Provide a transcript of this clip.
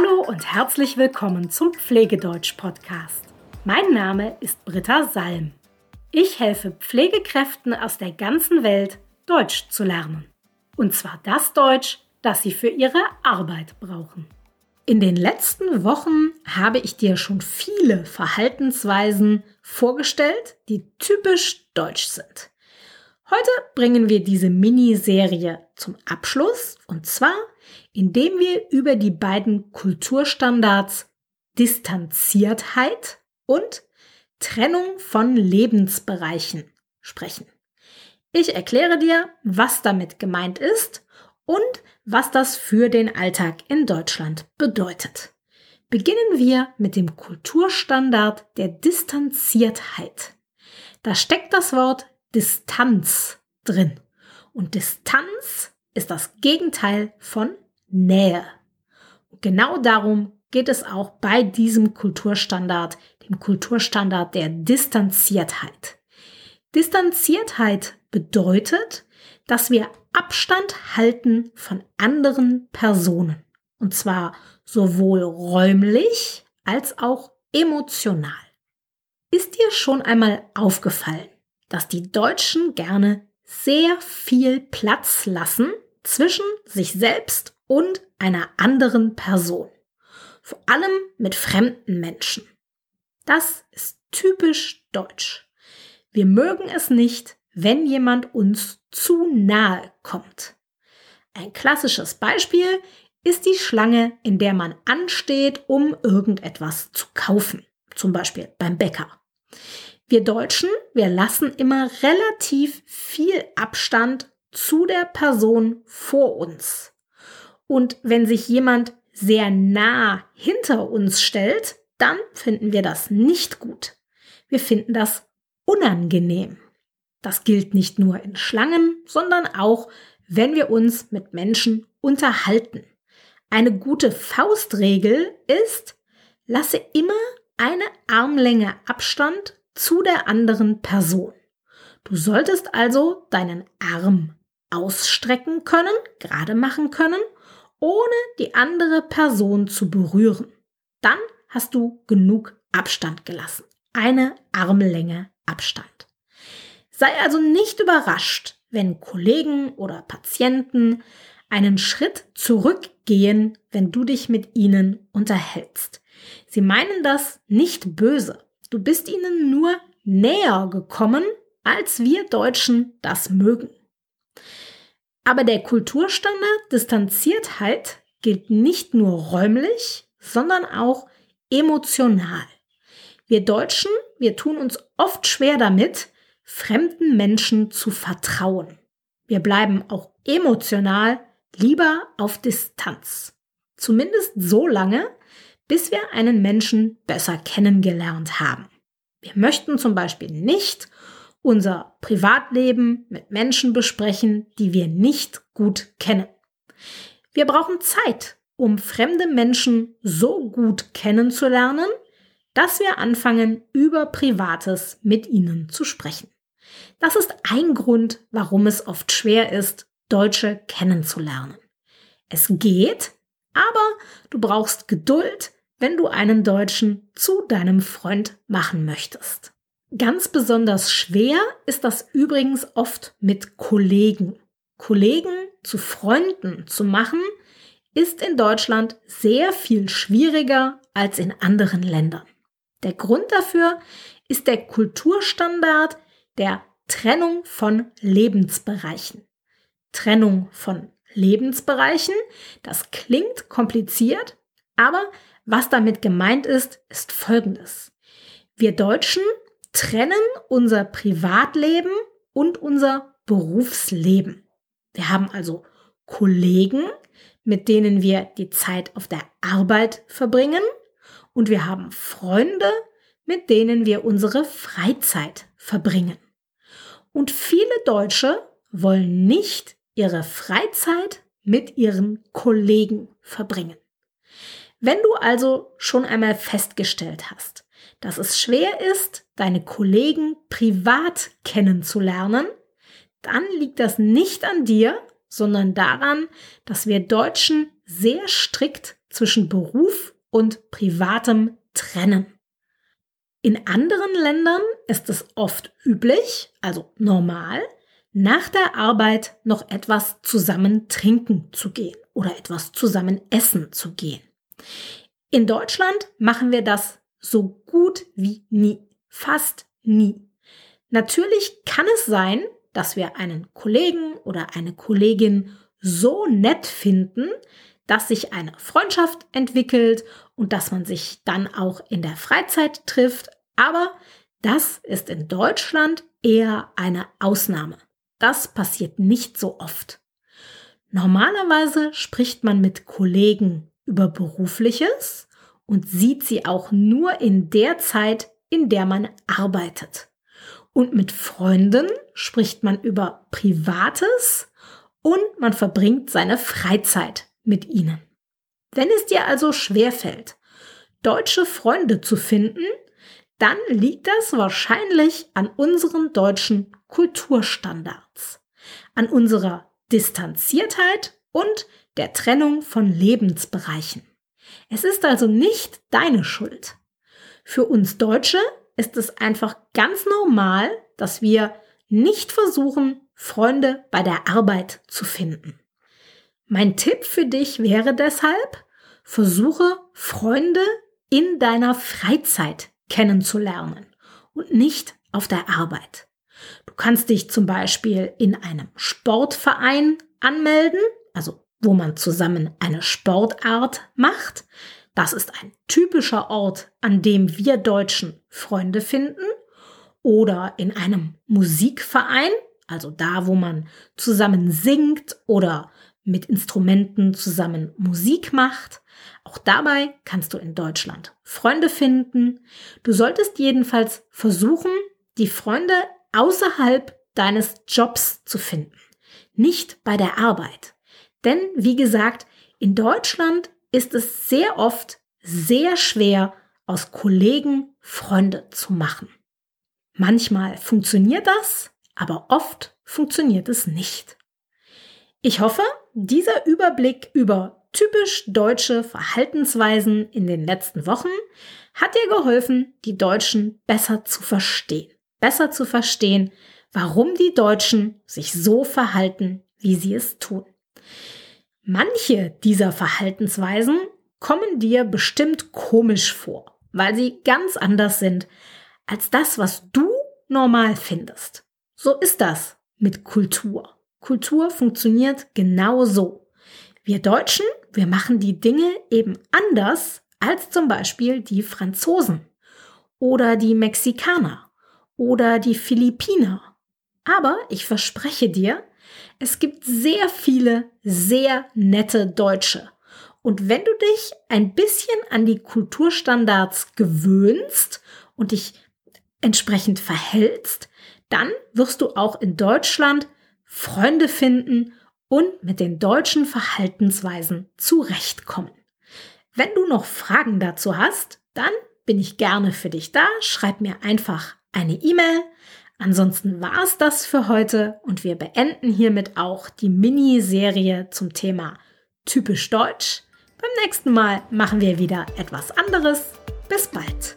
Hallo und herzlich willkommen zum Pflegedeutsch-Podcast. Mein Name ist Britta Salm. Ich helfe Pflegekräften aus der ganzen Welt, Deutsch zu lernen. Und zwar das Deutsch, das sie für ihre Arbeit brauchen. In den letzten Wochen habe ich dir schon viele Verhaltensweisen vorgestellt, die typisch deutsch sind. Heute bringen wir diese Miniserie zum Abschluss und zwar indem wir über die beiden Kulturstandards Distanziertheit und Trennung von Lebensbereichen sprechen. Ich erkläre dir, was damit gemeint ist und was das für den Alltag in Deutschland bedeutet. Beginnen wir mit dem Kulturstandard der Distanziertheit. Da steckt das Wort Distanz drin. Und Distanz ist das Gegenteil von Nähe. genau darum geht es auch bei diesem Kulturstandard, dem Kulturstandard der Distanziertheit. Distanziertheit bedeutet, dass wir Abstand halten von anderen Personen. Und zwar sowohl räumlich als auch emotional. Ist dir schon einmal aufgefallen, dass die Deutschen gerne sehr viel Platz lassen zwischen sich selbst und einer anderen Person. Vor allem mit fremden Menschen. Das ist typisch deutsch. Wir mögen es nicht, wenn jemand uns zu nahe kommt. Ein klassisches Beispiel ist die Schlange, in der man ansteht, um irgendetwas zu kaufen. Zum Beispiel beim Bäcker. Wir Deutschen, wir lassen immer relativ viel Abstand zu der Person vor uns. Und wenn sich jemand sehr nah hinter uns stellt, dann finden wir das nicht gut. Wir finden das unangenehm. Das gilt nicht nur in Schlangen, sondern auch, wenn wir uns mit Menschen unterhalten. Eine gute Faustregel ist, lasse immer eine Armlänge Abstand zu der anderen Person. Du solltest also deinen Arm ausstrecken können, gerade machen können ohne die andere Person zu berühren. Dann hast du genug Abstand gelassen. Eine Armlänge Abstand. Sei also nicht überrascht, wenn Kollegen oder Patienten einen Schritt zurückgehen, wenn du dich mit ihnen unterhältst. Sie meinen das nicht böse. Du bist ihnen nur näher gekommen, als wir Deutschen das mögen. Aber der Kulturstandard Distanziertheit gilt nicht nur räumlich, sondern auch emotional. Wir Deutschen, wir tun uns oft schwer damit, fremden Menschen zu vertrauen. Wir bleiben auch emotional lieber auf Distanz. Zumindest so lange, bis wir einen Menschen besser kennengelernt haben. Wir möchten zum Beispiel nicht unser Privatleben mit Menschen besprechen, die wir nicht gut kennen. Wir brauchen Zeit, um fremde Menschen so gut kennenzulernen, dass wir anfangen, über Privates mit ihnen zu sprechen. Das ist ein Grund, warum es oft schwer ist, Deutsche kennenzulernen. Es geht, aber du brauchst Geduld, wenn du einen Deutschen zu deinem Freund machen möchtest. Ganz besonders schwer ist das übrigens oft mit Kollegen. Kollegen zu Freunden zu machen, ist in Deutschland sehr viel schwieriger als in anderen Ländern. Der Grund dafür ist der Kulturstandard der Trennung von Lebensbereichen. Trennung von Lebensbereichen, das klingt kompliziert, aber was damit gemeint ist, ist Folgendes. Wir Deutschen trennen unser Privatleben und unser Berufsleben. Wir haben also Kollegen, mit denen wir die Zeit auf der Arbeit verbringen und wir haben Freunde, mit denen wir unsere Freizeit verbringen. Und viele Deutsche wollen nicht ihre Freizeit mit ihren Kollegen verbringen. Wenn du also schon einmal festgestellt hast, dass es schwer ist, deine Kollegen privat kennenzulernen, dann liegt das nicht an dir, sondern daran, dass wir Deutschen sehr strikt zwischen Beruf und Privatem trennen. In anderen Ländern ist es oft üblich, also normal, nach der Arbeit noch etwas zusammen trinken zu gehen oder etwas zusammen essen zu gehen. In Deutschland machen wir das so gut wie nie, fast nie. Natürlich kann es sein, dass wir einen Kollegen oder eine Kollegin so nett finden, dass sich eine Freundschaft entwickelt und dass man sich dann auch in der Freizeit trifft. Aber das ist in Deutschland eher eine Ausnahme. Das passiert nicht so oft. Normalerweise spricht man mit Kollegen über berufliches und sieht sie auch nur in der Zeit, in der man arbeitet. Und mit Freunden spricht man über Privates und man verbringt seine Freizeit mit ihnen. Wenn es dir also schwerfällt, deutsche Freunde zu finden, dann liegt das wahrscheinlich an unseren deutschen Kulturstandards, an unserer Distanziertheit und der Trennung von Lebensbereichen. Es ist also nicht deine Schuld. Für uns Deutsche ist es einfach ganz normal, dass wir nicht versuchen, Freunde bei der Arbeit zu finden. Mein Tipp für dich wäre deshalb, versuche Freunde in deiner Freizeit kennenzulernen und nicht auf der Arbeit. Du kannst dich zum Beispiel in einem Sportverein anmelden, also wo man zusammen eine Sportart macht. Das ist ein typischer Ort, an dem wir Deutschen Freunde finden. Oder in einem Musikverein, also da, wo man zusammen singt oder mit Instrumenten zusammen Musik macht. Auch dabei kannst du in Deutschland Freunde finden. Du solltest jedenfalls versuchen, die Freunde außerhalb deines Jobs zu finden, nicht bei der Arbeit. Denn, wie gesagt, in Deutschland ist es sehr oft sehr schwer, aus Kollegen Freunde zu machen. Manchmal funktioniert das, aber oft funktioniert es nicht. Ich hoffe, dieser Überblick über typisch deutsche Verhaltensweisen in den letzten Wochen hat dir geholfen, die Deutschen besser zu verstehen. Besser zu verstehen, warum die Deutschen sich so verhalten, wie sie es tun. Manche dieser Verhaltensweisen kommen dir bestimmt komisch vor, weil sie ganz anders sind als das, was du normal findest. So ist das mit Kultur. Kultur funktioniert genau so. Wir Deutschen, wir machen die Dinge eben anders als zum Beispiel die Franzosen oder die Mexikaner oder die Philippiner. Aber ich verspreche dir, es gibt sehr viele sehr nette Deutsche. Und wenn du dich ein bisschen an die Kulturstandards gewöhnst und dich entsprechend verhältst, dann wirst du auch in Deutschland Freunde finden und mit den deutschen Verhaltensweisen zurechtkommen. Wenn du noch Fragen dazu hast, dann bin ich gerne für dich da. Schreib mir einfach eine E-Mail. Ansonsten war es das für heute und wir beenden hiermit auch die Miniserie zum Thema typisch deutsch. Beim nächsten Mal machen wir wieder etwas anderes. Bis bald.